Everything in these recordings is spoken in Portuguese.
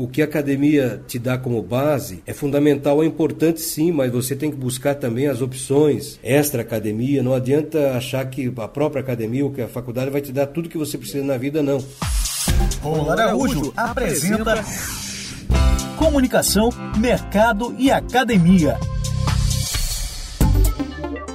o que a academia te dá como base é fundamental, é importante sim, mas você tem que buscar também as opções extra academia. Não adianta achar que a própria academia ou que a faculdade vai te dar tudo que você precisa na vida, não. Romulo Araújo apresenta Comunicação, Mercado e Academia.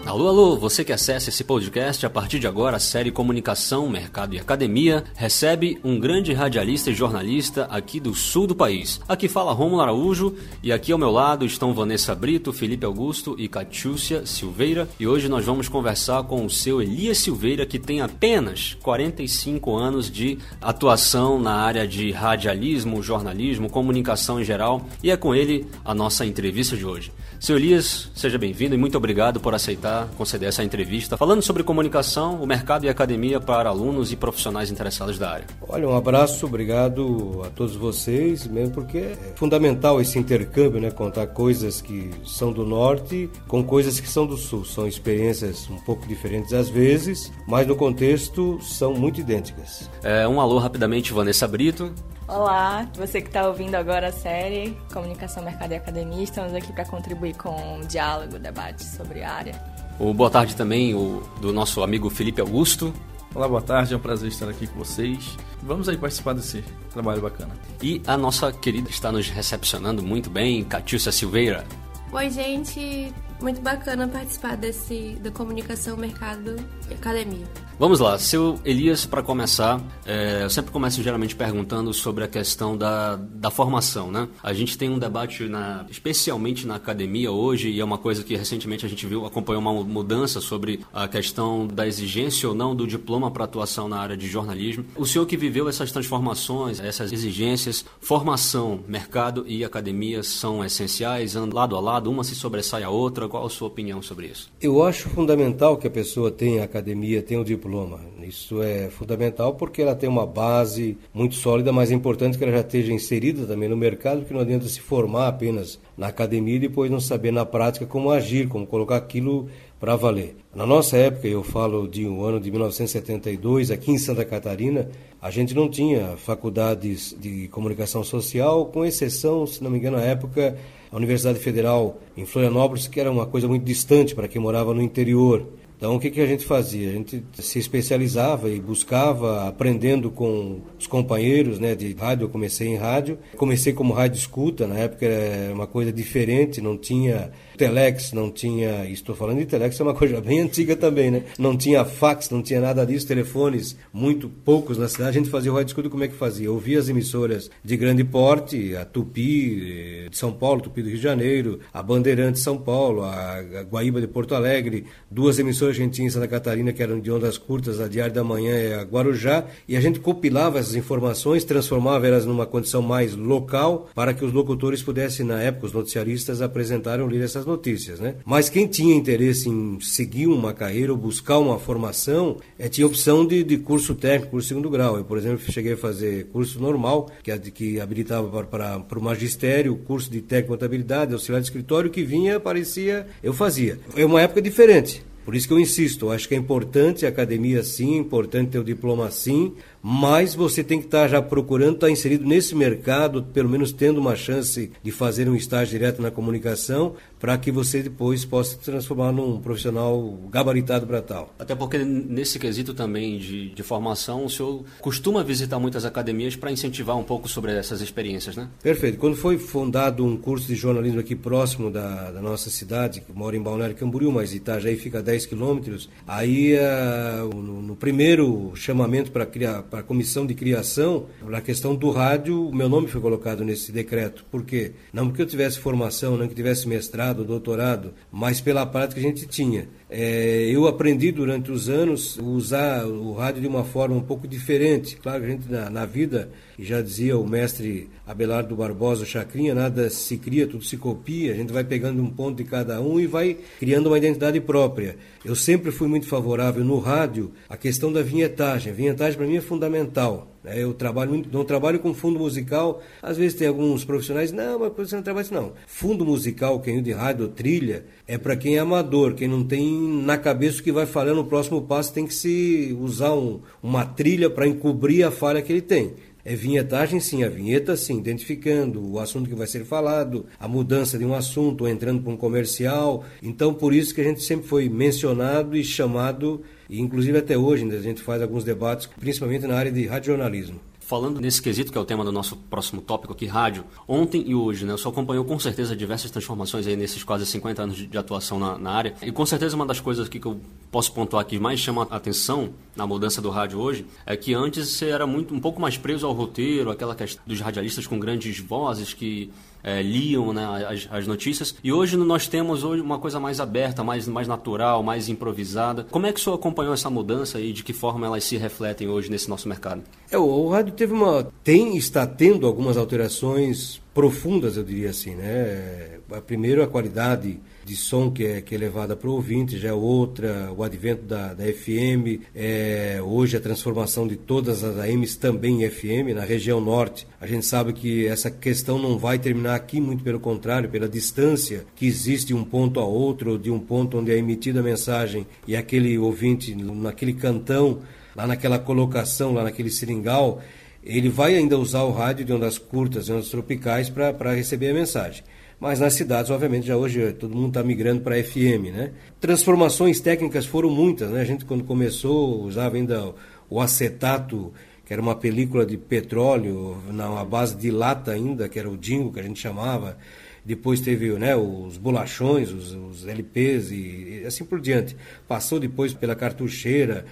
Alô, alô, você que acessa esse podcast a partir de agora, a série Comunicação, Mercado e Academia, recebe um grande radialista e jornalista aqui do sul do país. Aqui fala Romulo Araújo e aqui ao meu lado estão Vanessa Brito, Felipe Augusto e Catiúcia Silveira. E hoje nós vamos conversar com o seu Elias Silveira, que tem apenas 45 anos de atuação na área de radialismo, jornalismo, comunicação em geral. E é com ele a nossa entrevista de hoje. Seu Elias, seja bem-vindo e muito obrigado por aceitar conceder essa entrevista, falando sobre comunicação, o mercado e a academia para alunos e profissionais interessados da área. Olha, um abraço, obrigado a todos vocês, mesmo porque é fundamental esse intercâmbio, né? Contar coisas que são do norte com coisas que são do sul. São experiências um pouco diferentes às vezes, mas no contexto são muito idênticas. É, um alô rapidamente, Vanessa Brito. Olá, você que está ouvindo agora a série Comunicação, Mercado e Academia, estamos aqui para contribuir com um diálogo, debate sobre a área. O boa tarde também o, do nosso amigo Felipe Augusto. Olá, boa tarde, é um prazer estar aqui com vocês. Vamos aí participar desse trabalho bacana. E a nossa querida está nos recepcionando muito bem, Catiúcia Silveira. Oi, gente, muito bacana participar desse da comunicação, mercado e academia. Vamos lá, seu Elias, para começar, é, eu sempre começo geralmente perguntando sobre a questão da, da formação, né? A gente tem um debate, na, especialmente na academia hoje, e é uma coisa que recentemente a gente viu, acompanhou uma mudança sobre a questão da exigência ou não do diploma para atuação na área de jornalismo. O senhor que viveu essas transformações, essas exigências, formação, mercado e academia são essenciais, andam lado a lado, uma se sobressai a outra, qual a sua opinião sobre isso? Eu acho fundamental que a pessoa tenha academia, tenha o diploma diploma. Isso é fundamental porque ela tem uma base muito sólida, mas é importante que ela já esteja inserida também no mercado, porque não adianta se formar apenas na academia e depois não saber na prática como agir, como colocar aquilo para valer. Na nossa época, eu falo de um ano de 1972, aqui em Santa Catarina, a gente não tinha faculdades de comunicação social, com exceção, se não me engano, na época, a Universidade Federal em Florianópolis, que era uma coisa muito distante para quem morava no interior. Então, o que, que a gente fazia? A gente se especializava e buscava, aprendendo com os companheiros né, de rádio. Eu comecei em rádio, comecei como rádio escuta, na época era uma coisa diferente, não tinha telex, não tinha. Estou falando de telex, é uma coisa bem antiga também, né? Não tinha fax, não tinha nada disso, telefones muito poucos na cidade. A gente fazia o rádio escuta como é que fazia? Ouvia as emissoras de grande porte, a Tupi eh, de São Paulo, Tupi do Rio de Janeiro, a Bandeirante de São Paulo, a Guaíba de Porto Alegre, duas emissoras a gente tinha em Santa Catarina que eram de ondas curtas, a Diário da Manhã e a Guarujá, e a gente compilava essas informações, transformava elas numa condição mais local para que os locutores pudessem, na época, os noticiaristas apresentarem ler essas notícias, né? Mas quem tinha interesse em seguir uma carreira ou buscar uma formação, é, tinha opção de, de curso técnico, curso segundo grau. Eu, por exemplo, cheguei a fazer curso normal, que, que habilitava para, para, para o magistério, curso de técnico contabilidade, auxiliar de escritório, que vinha, aparecia, eu fazia. É uma época diferente. Por isso que eu insisto, eu acho que é importante a academia sim, é importante ter o diploma sim, mas você tem que estar já procurando estar inserido nesse mercado, pelo menos tendo uma chance de fazer um estágio direto na comunicação, para que você depois possa se transformar num profissional gabaritado para tal. Até porque nesse quesito também de, de formação, o senhor costuma visitar muitas academias para incentivar um pouco sobre essas experiências, né? Perfeito. Quando foi fundado um curso de jornalismo aqui próximo da, da nossa cidade, que mora em Balneário Camboriú, mas Itajaí fica a 10 quilômetros, aí uh, no, no primeiro chamamento para criar para a comissão de criação, na questão do rádio, o meu nome foi colocado nesse decreto. Por quê? Não porque eu tivesse formação, não que tivesse mestrado, doutorado, mas pela prática que a gente tinha. É, eu aprendi durante os anos usar o rádio de uma forma um pouco diferente. Claro a gente na, na vida, já dizia o mestre Abelardo Barbosa Chacrinha, nada se cria, tudo se copia. A gente vai pegando um ponto de cada um e vai criando uma identidade própria. Eu sempre fui muito favorável no rádio à questão da vinhetagem. A vinhetagem para mim é fundamental. Né? Eu trabalho não trabalho com fundo musical. Às vezes tem alguns profissionais, não, mas você não trabalha assim, não. Fundo musical, quem é de rádio, trilha, é para quem é amador, quem não tem na cabeça o que vai falando no próximo passo, tem que se usar um, uma trilha para encobrir a falha que ele tem. É vinhetagem, sim, a vinheta, sim, identificando o assunto que vai ser falado, a mudança de um assunto, ou entrando para um comercial. Então, por isso que a gente sempre foi mencionado e chamado, e inclusive até hoje, a gente faz alguns debates, principalmente na área de radiojornalismo. Falando nesse quesito, que é o tema do nosso próximo tópico aqui, rádio, ontem e hoje, né, o senhor acompanhou com certeza diversas transformações aí nesses quase 50 anos de, atuação na, na, área. E com certeza uma das coisas que eu posso pontuar que mais chama a atenção na mudança do rádio hoje é que antes você era muito um pouco mais preso ao roteiro, aquela questão dos radialistas com grandes vozes que é, liam né, as, as, notícias. E hoje nós temos hoje uma coisa mais aberta, mais, mais natural, mais improvisada. Como é que o senhor acompanhou essa mudança e de que forma elas se refletem hoje nesse nosso mercado? É, o rádio teve uma. tem, está tendo algumas alterações profundas, eu diria assim, né? Primeiro a qualidade de som que é, que é levada para o ouvinte já é outra, o advento da, da FM, é, hoje a transformação de todas as AMs também em FM, na região norte. A gente sabe que essa questão não vai terminar aqui, muito pelo contrário, pela distância que existe de um ponto a outro, de um ponto onde é emitida a mensagem e aquele ouvinte naquele cantão, lá naquela colocação, lá naquele seringal, ele vai ainda usar o rádio de ondas curtas, de ondas tropicais, para receber a mensagem. Mas nas cidades, obviamente, já hoje todo mundo está migrando para FM, né? Transformações técnicas foram muitas, né? A gente, quando começou, usava ainda o acetato, que era uma película de petróleo, na base de lata ainda, que era o dingo, que a gente chamava. Depois teve né, os bolachões, os, os LPs e, e assim por diante. Passou depois pela cartucheira,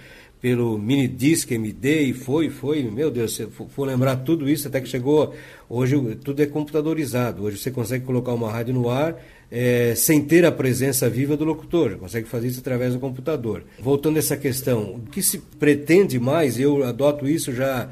pelo mini disc MD e foi, foi, meu Deus, se for lembrar tudo isso até que chegou, hoje tudo é computadorizado, hoje você consegue colocar uma rádio no ar é, sem ter a presença viva do locutor, consegue fazer isso através do computador. Voltando a essa questão, o que se pretende mais, eu adoto isso já,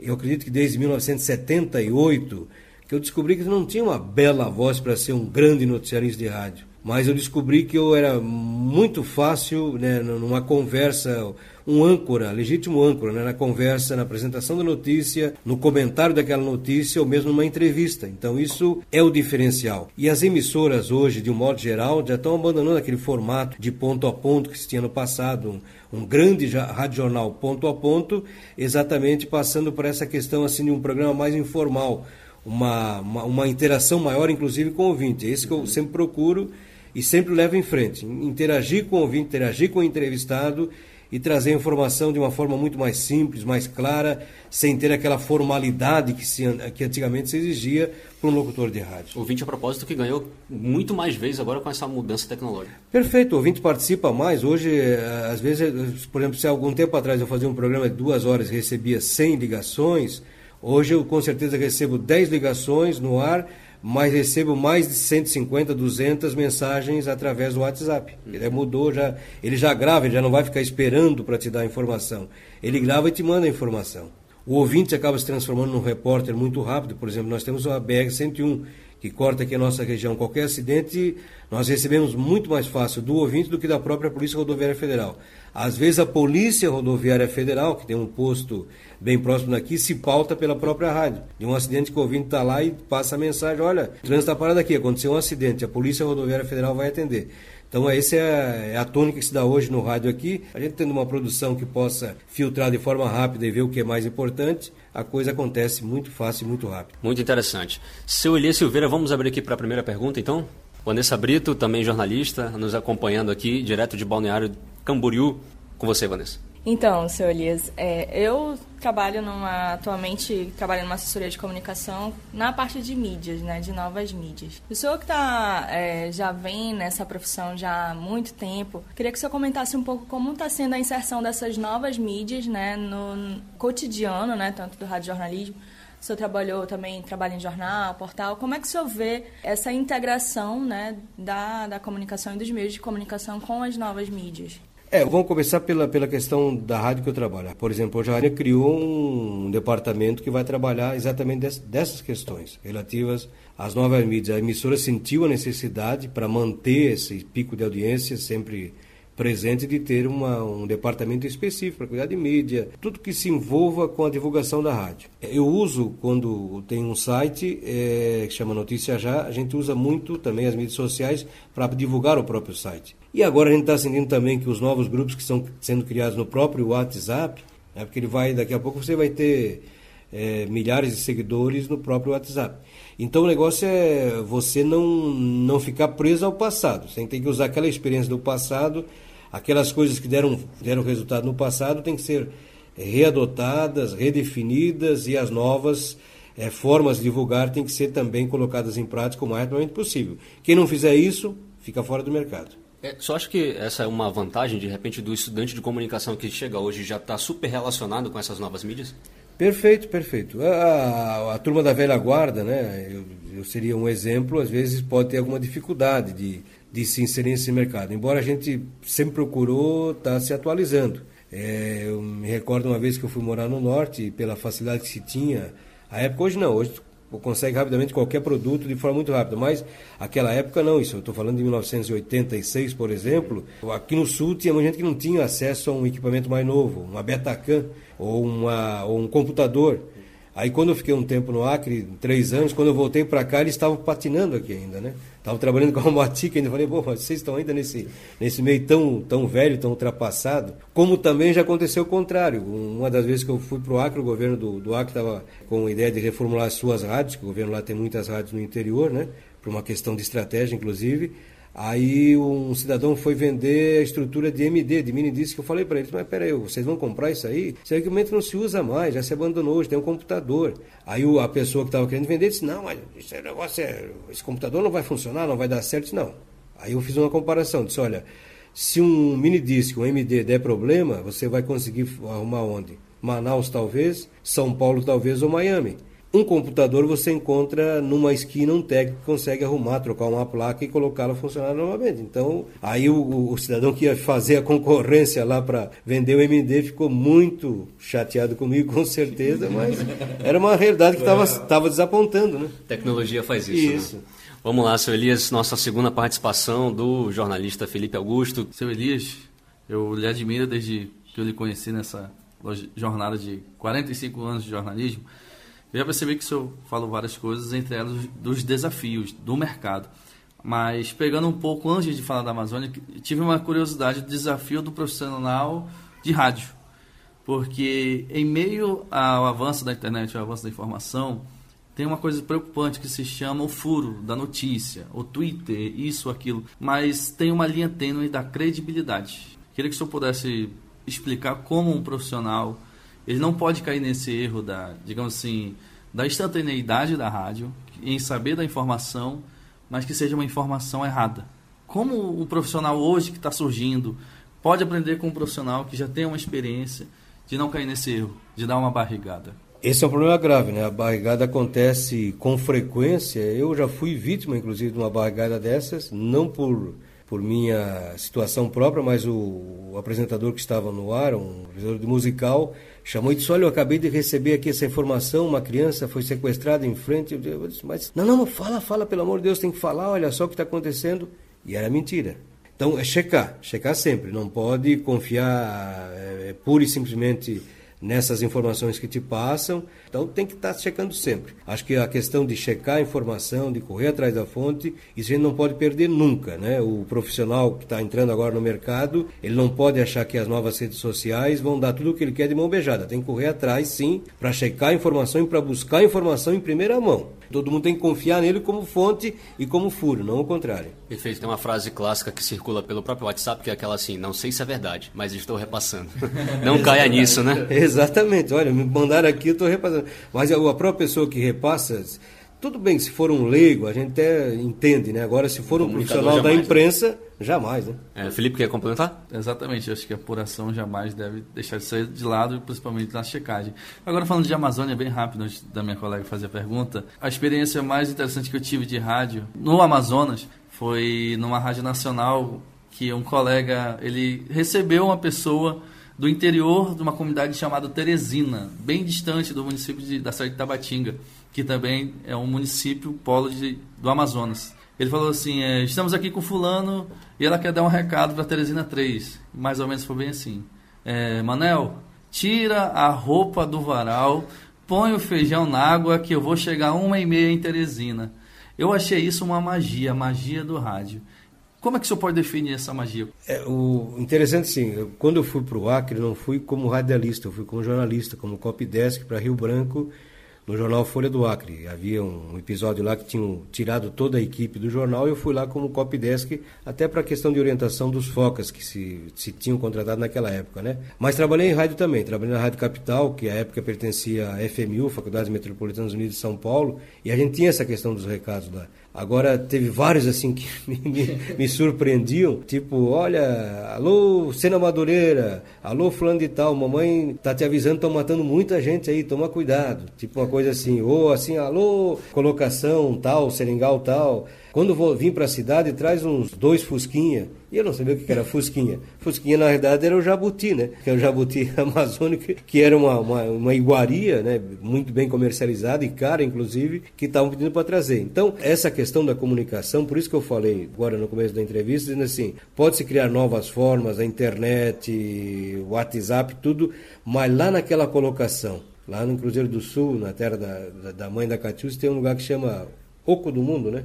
eu acredito que desde 1978, que eu descobri que não tinha uma bela voz para ser um grande noticiarista de rádio mas eu descobri que eu era muito fácil, né, numa conversa, um âncora, legítimo âncora, né, na conversa, na apresentação da notícia, no comentário daquela notícia ou mesmo numa entrevista. Então isso é o diferencial. E as emissoras hoje, de um modo geral, já estão abandonando aquele formato de ponto a ponto que se tinha no passado, um, um grande radiojornal ponto a ponto, exatamente passando por essa questão assim de um programa mais informal. Uma, uma, uma interação maior, inclusive, com o ouvinte. É isso que eu sempre procuro e sempre levo em frente. Interagir com o ouvinte, interagir com o entrevistado e trazer a informação de uma forma muito mais simples, mais clara, sem ter aquela formalidade que, se, que antigamente se exigia para um locutor de rádio. O ouvinte, a propósito, que ganhou muito mais vezes agora com essa mudança tecnológica. Perfeito, o ouvinte participa mais. Hoje, eh, às vezes, por exemplo, se algum tempo atrás eu fazia um programa de duas horas e recebia 100 ligações, hoje eu com certeza recebo 10 ligações no ar mas recebo mais de 150, 200 mensagens através do WhatsApp. Ele mudou já, ele já grava, ele já não vai ficar esperando para te dar a informação. Ele grava e te manda a informação. O ouvinte acaba se transformando num repórter muito rápido. Por exemplo, nós temos a BR-101, que corta aqui a nossa região. Qualquer acidente, nós recebemos muito mais fácil do ouvinte do que da própria Polícia Rodoviária Federal. Às vezes a Polícia Rodoviária Federal, que tem um posto bem próximo daqui, se pauta pela própria rádio. De um acidente que o ouvinte está lá e passa a mensagem, olha, o trânsito está parado aqui, aconteceu um acidente, a Polícia Rodoviária Federal vai atender. Então, essa é, é a, tônica que se dá hoje no rádio aqui. A gente tendo uma produção que possa filtrar de forma rápida e ver o que é mais importante, a coisa acontece muito fácil e muito rápido. Muito interessante. Seu Elias Silveira, vamos abrir aqui para a primeira pergunta, então? Vanessa Brito, também jornalista, nos acompanhando aqui, direto de Balneário Camboriú. Com você, Vanessa. Então, seu Elias, é, eu trabalho numa, atualmente trabalho numa assessoria de comunicação na parte de mídias, né, de novas mídias. O senhor que tá, é, já vem nessa profissão já há muito tempo, queria que o senhor comentasse um pouco como está sendo a inserção dessas novas mídias, né, no cotidiano, né, tanto do rádio jornalismo, o senhor trabalhou também, trabalha em jornal, portal. Como é que o senhor vê essa integração né, da, da comunicação e dos meios de comunicação com as novas mídias? É, vamos começar pela, pela questão da rádio que eu trabalho. Por exemplo, hoje a rádio criou um departamento que vai trabalhar exatamente des, dessas questões relativas às novas mídias. A emissora sentiu a necessidade para manter esse pico de audiência sempre presente de ter uma, um departamento específico para cuidar de mídia, tudo que se envolva com a divulgação da rádio. Eu uso, quando tem um site é, que chama Notícia Já, a gente usa muito também as mídias sociais para divulgar o próprio site. E agora a gente está sentindo também que os novos grupos que estão sendo criados no próprio WhatsApp, né, porque ele vai, daqui a pouco você vai ter é, milhares de seguidores no próprio WhatsApp. Então o negócio é você não, não ficar preso ao passado. Você tem que usar aquela experiência do passado, aquelas coisas que deram, deram resultado no passado, tem que ser readotadas, redefinidas e as novas é, formas de divulgar têm que ser também colocadas em prática o mais rapidamente possível. Quem não fizer isso, fica fora do mercado. É, só acho que essa é uma vantagem, de repente, do estudante de comunicação que chega hoje já está super relacionado com essas novas mídias? Perfeito, perfeito. A, a, a, turma da velha guarda, né, eu, eu, seria um exemplo, às vezes pode ter alguma dificuldade de, de se inserir nesse mercado, embora a gente sempre procurou estar tá se atualizando. É, eu me recordo uma vez que eu fui morar no norte, pela facilidade que se tinha, a época hoje não, hoje consegue rapidamente qualquer produto de forma muito rápida, mas aquela época não, isso. Eu estou falando de 1986, por exemplo, aqui no sul tinha muita gente que não tinha acesso a um equipamento mais novo, uma Betacam ou, ou um computador. Aí quando eu fiquei um tempo no Acre, três anos, quando eu voltei para cá, eles estavam patinando aqui ainda, né? Estavam trabalhando com a motica ainda. Falei, bom, vocês estão ainda nesse, nesse meio tão, tão velho, tão ultrapassado. Como também já aconteceu o contrário. Uma das vezes que eu fui para o Acre, o governo do, do Acre estava com a ideia de reformular as suas rádios, que o governo lá tem muitas rádios no interior, né? Por uma questão de estratégia, inclusive. Aí um cidadão foi vender a estrutura de MD, de mini disc, que eu falei para eles, mas peraí, vocês vão comprar isso aí? Esse equipamento não se usa mais, já se abandonou, hoje tem um computador. Aí a pessoa que estava querendo vender disse, não, mas esse negócio é, esse computador não vai funcionar, não vai dar certo, não. Aí eu fiz uma comparação, disse, olha, se um mini disc, um MD der problema, você vai conseguir arrumar onde? Manaus talvez, São Paulo talvez ou Miami. Um computador você encontra numa esquina um técnico que consegue arrumar, trocar uma placa e colocá-la a funcionar novamente. Então, aí o, o, cidadão que ia fazer a concorrência lá para vender o MD ficou muito chateado comigo, com certeza, mas era uma realidade que estava desapontando, né? Tecnologia faz isso. Né? Isso. Né? Vamos lá, seu Elias, nossa segunda participação do jornalista Felipe Augusto. Seu Elias, eu lhe admiro desde que eu lhe conheci nessa jornada de 45 anos de jornalismo. Eu já percebi que o senhor falou várias coisas, entre elas dos desafios do mercado. Mas pegando um pouco antes de falar da Amazônia, tive uma curiosidade do desafio do profissional de rádio. Porque em meio ao avanço da internet, ao avanço da informação, tem uma coisa preocupante que se chama o furo da notícia, o Twitter, isso, aquilo. Mas tem uma linha tênue da credibilidade. Queria que o senhor pudesse explicar como um profissional ele não pode cair nesse erro da, digamos assim, da instantaneidade da rádio, em saber da informação, mas que seja uma informação errada. Como o profissional hoje que está surgindo pode aprender com um profissional que já tem uma experiência de não cair nesse erro, de dar uma barrigada? Esse é um problema grave, né? A barrigada acontece com frequência. Eu já fui vítima, inclusive, de uma barrigada dessas, não por por minha situação própria, mas o, o apresentador que estava no ar, um apresentador de musical, chamou e disse: Olha, eu acabei de receber aqui essa informação, uma criança foi sequestrada em frente. Eu disse: Mas, não, não, fala, fala, pelo amor de Deus, tem que falar, olha só o que está acontecendo. E era mentira. Então, é checar, checar sempre. Não pode confiar é, pura e simplesmente nessas informações que te passam. Então tem que estar checando sempre. Acho que a questão de checar a informação, de correr atrás da fonte, isso a gente não pode perder nunca, né? O profissional que está entrando agora no mercado, ele não pode achar que as novas redes sociais vão dar tudo o que ele quer de mão beijada. Tem que correr atrás, sim, para checar a informação e para buscar a informação em primeira mão. Todo mundo tem que confiar nele como fonte e como furo, não o contrário. Perfeito. Tem uma frase clássica que circula pelo próprio WhatsApp que é aquela assim: não sei se é verdade, mas estou repassando. não caia nisso, né? Exatamente. Olha, me mandaram aqui, eu estou repassando. Mas a própria pessoa que repassa, tudo bem, se for um leigo, a gente até entende, né? Agora, se for um profissional jamais, da imprensa, né? jamais, né? É, Felipe, quer complementar? Exatamente, eu acho que a apuração jamais deve deixar de sair de lado, principalmente na checagem. Agora, falando de Amazônia, bem rápido, antes da minha colega fazer a pergunta, a experiência mais interessante que eu tive de rádio no Amazonas foi numa rádio nacional que um colega, ele recebeu uma pessoa do interior de uma comunidade chamada Teresina, bem distante do município de, da cidade de Tabatinga que também é um município polo de, do Amazonas. Ele falou assim: é, estamos aqui com Fulano e ela quer dar um recado para Teresina 3. Mais ou menos foi bem assim: é, Manel, tira a roupa do varal, põe o feijão na água que eu vou chegar uma e meia em Teresina. Eu achei isso uma magia, magia do rádio. Como é que o senhor pode definir essa magia? É, o interessante sim, quando eu fui para o Acre, não fui como radialista, eu fui como jornalista, como copy desk para Rio Branco no jornal Folha do Acre. Havia um episódio lá que tinham tirado toda a equipe do jornal e eu fui lá como copy desk, até para a questão de orientação dos focas que se, se tinham contratado naquela época, né? Mas trabalhei em rádio também, trabalhei na Rádio Capital, que à época pertencia à FMU, Faculdade Metropolitana Unidos de São Paulo, e a gente tinha essa questão dos recados lá. Agora, teve vários assim que me, me, me, surpreendiam, tipo, olha, alô, Sena Madureira, alô, fulano de tal, mamãe tá te avisando, estão matando muita gente aí, toma cuidado. Tipo uma coisa assim, ou assim, alô, colocação tal, seringal tal. Quando vou, vim para a cidade, traz uns dois fusquinha. E eu não sabia o que era fusquinha. Fusquinha, na verdade, era o jabuti, né? Que é o jabuti amazônico, que era uma, uma, uma iguaria, né? Muito bem comercializada e cara, inclusive, que estavam pedindo para trazer. Então, essa questão da comunicação, por isso que eu falei agora no começo da entrevista, dizendo assim, pode-se criar novas formas, a internet, o WhatsApp, tudo, mas lá naquela colocação, lá no Cruzeiro do Sul, na terra da, da mãe da Catiúcia, tem um lugar que chama Oco do Mundo, né?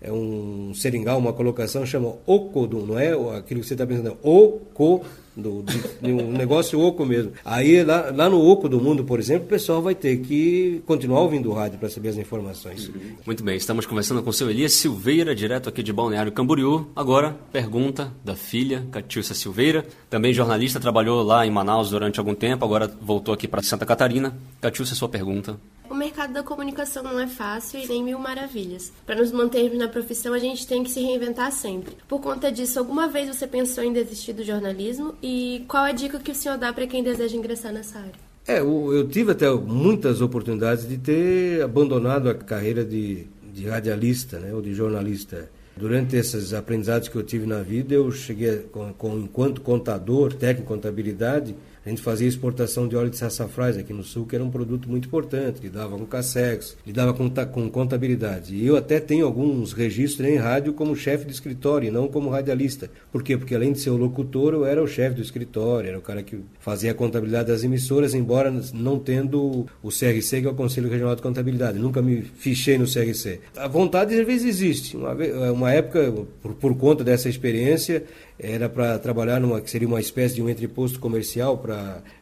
É um seringal, uma colocação, chama ocodum, não é aquilo que você está pensando, oco, do, de, um negócio oco mesmo. Aí lá, lá no oco do mundo, por exemplo, o pessoal vai ter que continuar ouvindo o rádio para saber as informações. Muito bem, estamos conversando com o seu Elias Silveira, direto aqui de Balneário Camboriú. Agora, pergunta da filha, Catiúcia Silveira, também jornalista, trabalhou lá em Manaus durante algum tempo, agora voltou aqui para Santa Catarina. Catiúcia, sua pergunta. O mercado da comunicação não é fácil e nem mil maravilhas. Para nos mantermos na profissão, a gente tem que se reinventar sempre. Por conta disso, alguma vez você pensou em desistir do jornalismo? E qual a dica que o senhor dá para quem deseja ingressar nessa área? É, eu tive até muitas oportunidades de ter abandonado a carreira de, de radialista, né, ou de jornalista. Durante esses aprendizados que eu tive na vida, eu cheguei, com, com enquanto contador, técnico em contabilidade, a gente fazia exportação de óleo de sassafrás aqui no sul, que era um produto muito importante, lidava com cassex, lidava com, com contabilidade. E eu até tenho alguns registros em rádio como chefe de escritório, e não como radialista. Por quê? Porque além de ser o locutor, eu era o chefe do escritório, era o cara que fazia a contabilidade das emissoras, embora não tendo o CRC, que é o Conselho Regional de Contabilidade. Nunca me fichei no CRC. A vontade às vezes existe. Uma, uma época, por, por conta dessa experiência, era para trabalhar numa que seria uma espécie de um entreposto comercial para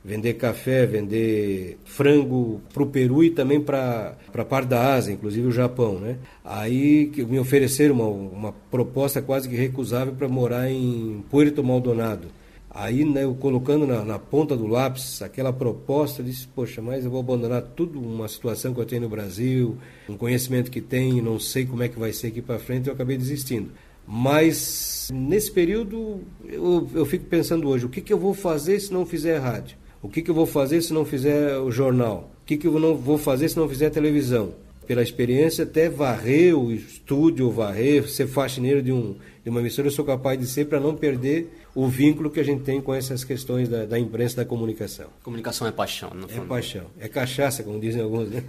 vender café, vender frango para o Peru e também para a parte da Ásia, inclusive o Japão, né? Aí me ofereceram uma, uma proposta quase que recusável para morar em Puerto Maldonado. Aí, né, eu colocando na, na, ponta do lápis aquela proposta, disse, poxa, mas eu vou abandonar tudo, uma situação que eu tenho no Brasil, um conhecimento que tenho, não sei como é que vai ser aqui para frente, eu acabei desistindo. Mas nesse período eu, eu fico pensando hoje, o que, que eu vou fazer se não fizer rádio? O que, que eu vou fazer se não fizer o jornal? O que, que eu não vou fazer se não fizer televisão? Pela experiência, até varrer o estúdio, varrer, ser faxineiro de, um, de uma emissora, eu sou capaz de ser para não perder o vínculo que a gente tem com essas questões da, da imprensa da comunicação. Comunicação é paixão, não É paixão. É cachaça, como dizem alguns. Né?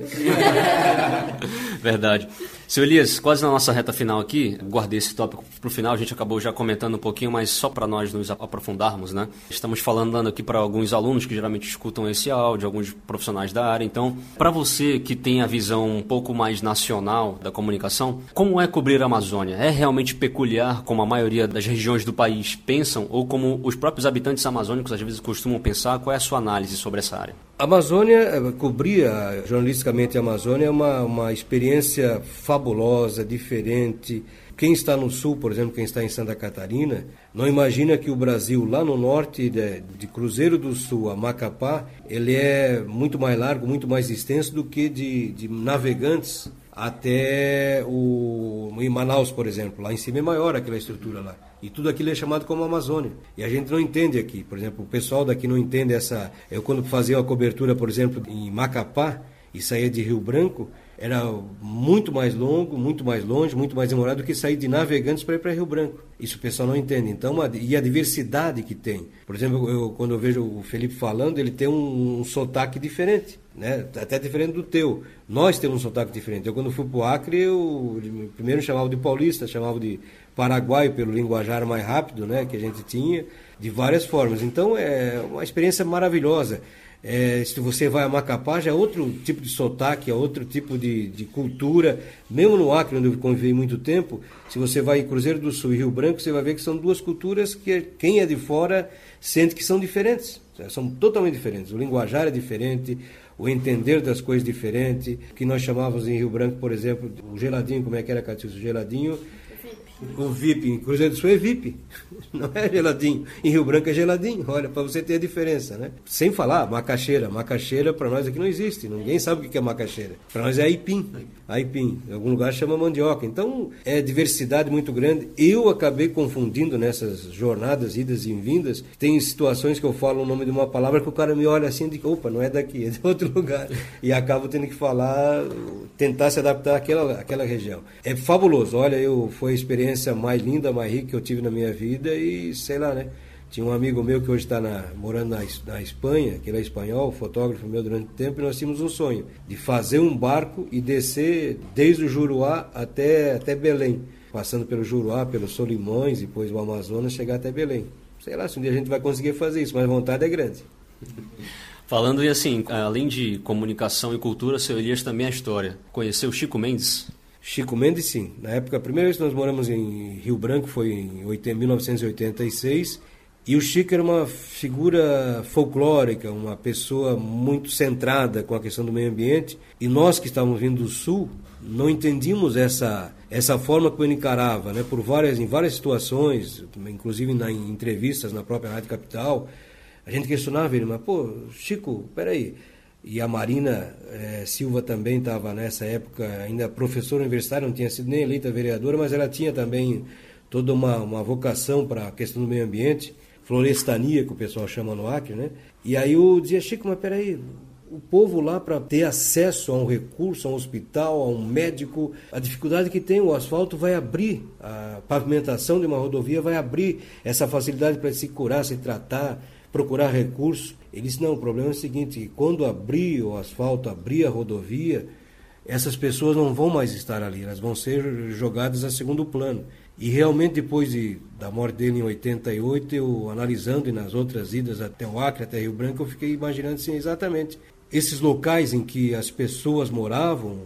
Verdade. Seu Elias, quase na nossa reta final aqui, guardei esse tópico para o final, a gente acabou já comentando um pouquinho, mas só para nós nos aprofundarmos, né? Estamos falando aqui para alguns alunos que geralmente escutam esse áudio, alguns profissionais da área. Então, para você que tem a visão um pouco mais nacional da comunicação, como é cobrir a Amazônia? É realmente peculiar como a maioria das regiões do país pensam ou como os próprios habitantes amazônicos às vezes costumam pensar? Qual é a sua análise sobre essa área? A Amazônia, eh, cobrir jornalisticamente a Amazônia é uma, uma experiência fabulosa, diferente. Quem está no sul, por exemplo, quem está em Santa Catarina, não imagina que o Brasil, lá no norte, de, de, Cruzeiro do Sul a Macapá, ele é muito mais largo, muito mais extenso do que de, de navegantes até o em Manaus, por exemplo. Lá em cima é maior aquela estrutura lá. E tudo aquilo é chamado como Amazônia. E a gente não entende aqui. Por exemplo, o pessoal daqui não entende essa. Eu, quando fazia uma cobertura, por exemplo, em Macapá e saía de Rio Branco, era muito mais longo, muito mais longe, muito mais demorado do que sair de Navegantes para ir para Rio Branco. Isso o pessoal não entende. Então, e a diversidade que tem. Por exemplo, eu, quando eu vejo o Felipe falando, ele tem um, um sotaque diferente, né? até diferente do teu. Nós temos um sotaque diferente. Eu, quando fui para o Acre, eu primeiro chamava de paulista, chamava de paraguaio pelo linguajar mais rápido né? que a gente tinha, de várias formas. Então, é uma experiência maravilhosa. É, se você vai a Macapá, já é outro tipo de sotaque, é outro tipo de, de cultura. Mesmo no Acre, onde eu convivi muito tempo, se você vai em Cruzeiro do Sul e Rio Branco, você vai ver que são duas culturas que quem é de fora sente que são diferentes. São totalmente diferentes. O linguajar é diferente, o entender das coisas é diferente. O que nós chamávamos em Rio Branco, por exemplo, o geladinho, como é que era, Catius? O geladinho o VIP em Cruzeiro do Sul é VIP, não é geladinho. Em Rio Branco é geladinho, olha, para você ter a diferença, né? Sem falar, macaxeira. Macaxeira para nós aqui não existe, ninguém sabe o que é macaxeira. Para nós é aipim, aipim. Em algum lugar chama mandioca. Então é diversidade muito grande. Eu acabei confundindo nessas jornadas, idas e vindas. Tem situações que eu falo o nome de uma palavra que o cara me olha assim de opa, não é daqui, é de outro lugar. E acabo tendo que falar, tentar se adaptar àquela, àquela região. É fabuloso, olha, eu foi a experiência experiência mais linda, mais rica que eu tive na minha vida e sei lá, né? Tinha um amigo meu que hoje está morando na, na, Espanha, que ele é espanhol, fotógrafo meu durante o tempo, e nós tínhamos um sonho de fazer um barco e descer desde o Juruá até, até Belém, passando pelo Juruá, pelos Solimões, depois o Amazonas, chegar até Belém. Sei lá se um dia a gente vai conseguir fazer isso, mas a vontade é grande. Falando e assim, além de comunicação e cultura, seu Elias também é história. Conheceu Chico Mendes? Chico Mendes, sim. Na época, a primeira vez que nós moramos em Rio Branco foi em 1986. E o Chico era uma figura folclórica, uma pessoa muito centrada com a questão do meio ambiente. E nós que estávamos vindo do Sul não entendíamos essa, essa forma que ele encarava, né? Por várias, em várias situações, inclusive na, em entrevistas na própria Rádio Capital, a gente questionava ele, mas, pô, Chico, peraí, e a Marina eh, Silva também estava nessa época ainda professora universitária, não tinha sido nem eleita vereadora, mas ela tinha também toda uma, uma vocação para a questão do meio ambiente, florestania, que o pessoal chama no Acre, né? E aí eu dizia, Chico, mas peraí, o povo lá para ter acesso a um recurso, a um hospital, a um médico, a dificuldade que tem, o asfalto vai abrir, a pavimentação de uma rodovia vai abrir essa facilidade para se curar, se tratar, procurar recursos. Ele disse, não, o problema é o seguinte, quando abrir o asfalto, abrir a rodovia, essas pessoas não vão mais estar ali, elas vão ser jogadas a segundo plano. E realmente depois de, da morte dele em 88, eu analisando e nas outras idas até o Acre, até Rio Branco, eu fiquei imaginando assim, exatamente esses locais em que as pessoas moravam,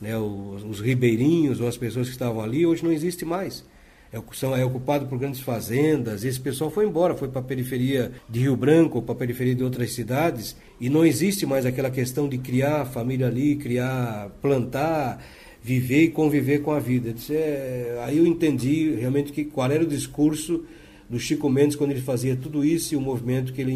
né, os, os ribeirinhos ou as pessoas que estavam ali, hoje não existe mais é, são, é ocupado por grandes fazendas. Esse pessoal foi embora, foi para a periferia de Rio Branco, para a periferia de outras cidades, e não existe mais aquela questão de criar família ali, criar, plantar, viver e conviver com a vida. É, aí eu entendi realmente que, qual era o discurso do Chico Mendes quando ele fazia tudo isso e o movimento que ele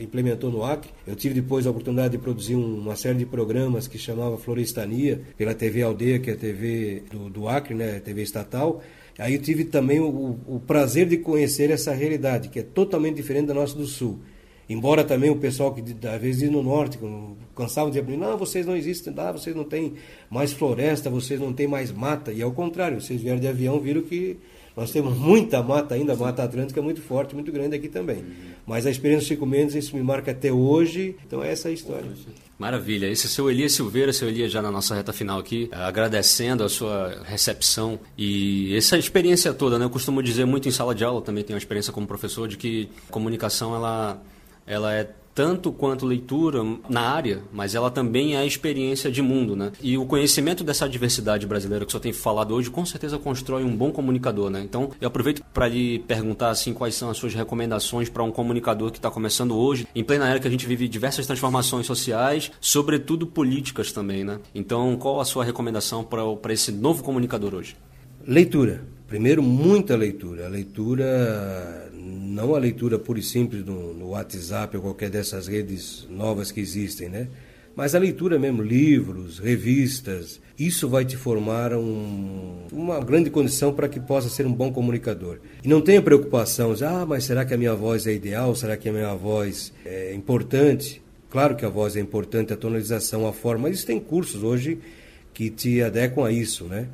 implementou no Acre. Eu tive depois a oportunidade de produzir uma série de programas que chamava Florestania, pela TV Aldeia, que é a TV do, do Acre, né, TV estatal, Aí eu tive também o, o prazer de conhecer essa realidade, que é totalmente diferente da nossa do Sul. Embora também o pessoal que às vezes no norte cansava de dizer, não, vocês não existem, ah, vocês não têm mais floresta, vocês não têm mais mata. E ao contrário, vocês vieram de avião, viram que nós temos muita mata ainda, a Mata Atlântica é muito forte, muito grande aqui também. Mas a experiência do Chico Mendes, isso me marca até hoje, então é essa a história. Maravilha. Esse é o seu Elias Silveira, seu Elias já na nossa reta final aqui, agradecendo a sua recepção e essa experiência toda, né? Eu costumo dizer muito em sala de aula, também tenho uma experiência como professor, de que comunicação ela, ela é tanto quanto leitura na área, mas ela também é a experiência de mundo, né? E o conhecimento dessa diversidade brasileira que senhor tem falado hoje, com certeza constrói um bom comunicador, né? Então, eu aproveito para lhe perguntar assim quais são as suas recomendações para um comunicador que está começando hoje, em plena era que a gente vive diversas transformações sociais, sobretudo políticas também, né? Então, qual a sua recomendação para esse novo comunicador hoje? Leitura. Primeiro, muita leitura. A leitura não a leitura pura e simples no, no, WhatsApp ou qualquer dessas redes novas que existem, né? Mas a leitura mesmo, livros, revistas, isso vai te formar um, uma grande condição para que possa ser um bom comunicador. E não tenha preocupação, ah, mas será que a minha voz é ideal? Será que a minha voz é importante? Claro que a voz é importante, a tonalização, a forma, mas tem cursos hoje que te adequam a isso, né?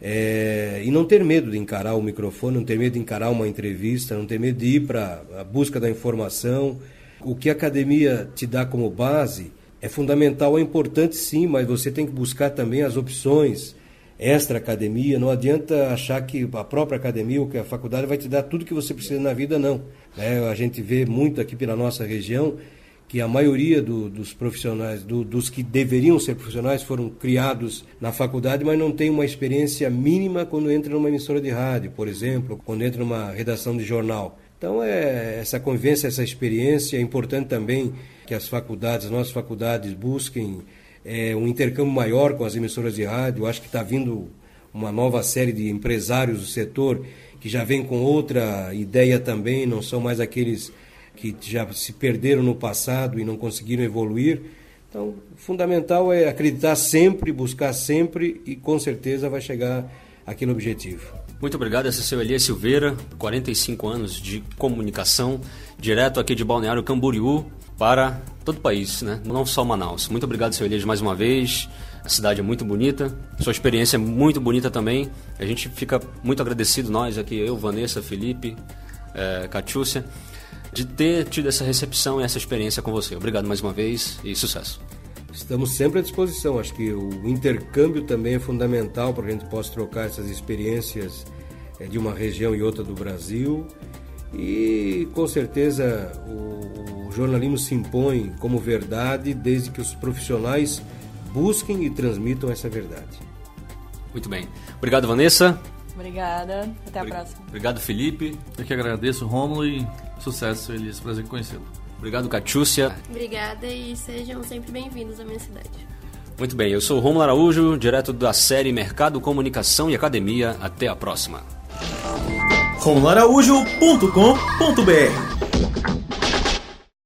É, e não ter medo de encarar o microfone, não ter medo de encarar uma entrevista, não ter medo de ir para a busca da informação. O que a academia te dá como base é fundamental, é importante sim, mas você tem que buscar também as opções extra academia. Não adianta achar que a própria academia ou que a faculdade vai te dar tudo que você precisa na vida, não. É, a gente vê muito aqui pela nossa região que a maioria do, dos profissionais, do, dos que deveriam ser profissionais, foram criados na faculdade, mas não têm uma experiência mínima quando entra numa emissora de rádio, por exemplo, quando entra numa redação de jornal. Então, é, essa convivência, essa experiência, é importante também que as faculdades, as nossas faculdades, busquem é, um intercâmbio maior com as emissoras de rádio. Acho que está vindo uma nova série de empresários do setor que já vem com outra ideia também, não são mais aqueles que já se perderam no passado e não conseguiram evoluir. Então, fundamental é acreditar sempre, buscar sempre e com certeza vai chegar aquele objetivo. Muito obrigado, esse é o seu Elias Silveira, 45 anos de comunicação, direto aqui de Balneário Camboriú para todo o país, né? não só Manaus. Muito obrigado, seu Elias, mais uma vez. A cidade é muito bonita, sua experiência é muito bonita também. A gente fica muito agradecido, nós aqui, eu, Vanessa, Felipe, é, Catiúcia, de ter tido essa recepção e essa experiência com você. Obrigado mais uma vez e sucesso. Estamos sempre à disposição. Acho que o intercâmbio também é fundamental para que a gente possa trocar essas experiências eh, de uma região e outra do Brasil. E com certeza o, o jornalismo se impõe como verdade desde que os profissionais busquem e transmitam essa verdade. Muito bem. Obrigado, Vanessa. Obrigada. Até a próxima. Obrigado, Felipe. Eu que agradeço, Rômulo, e sucesso, Elias. Prazer em conhecê-lo. Obrigado, Catiúcia. Obrigada e sejam sempre bem-vindos à minha cidade. Muito bem, eu sou o Romulo Araújo, direto da série Mercado, Comunicação e Academia. Até a próxima. romularaújo.com.br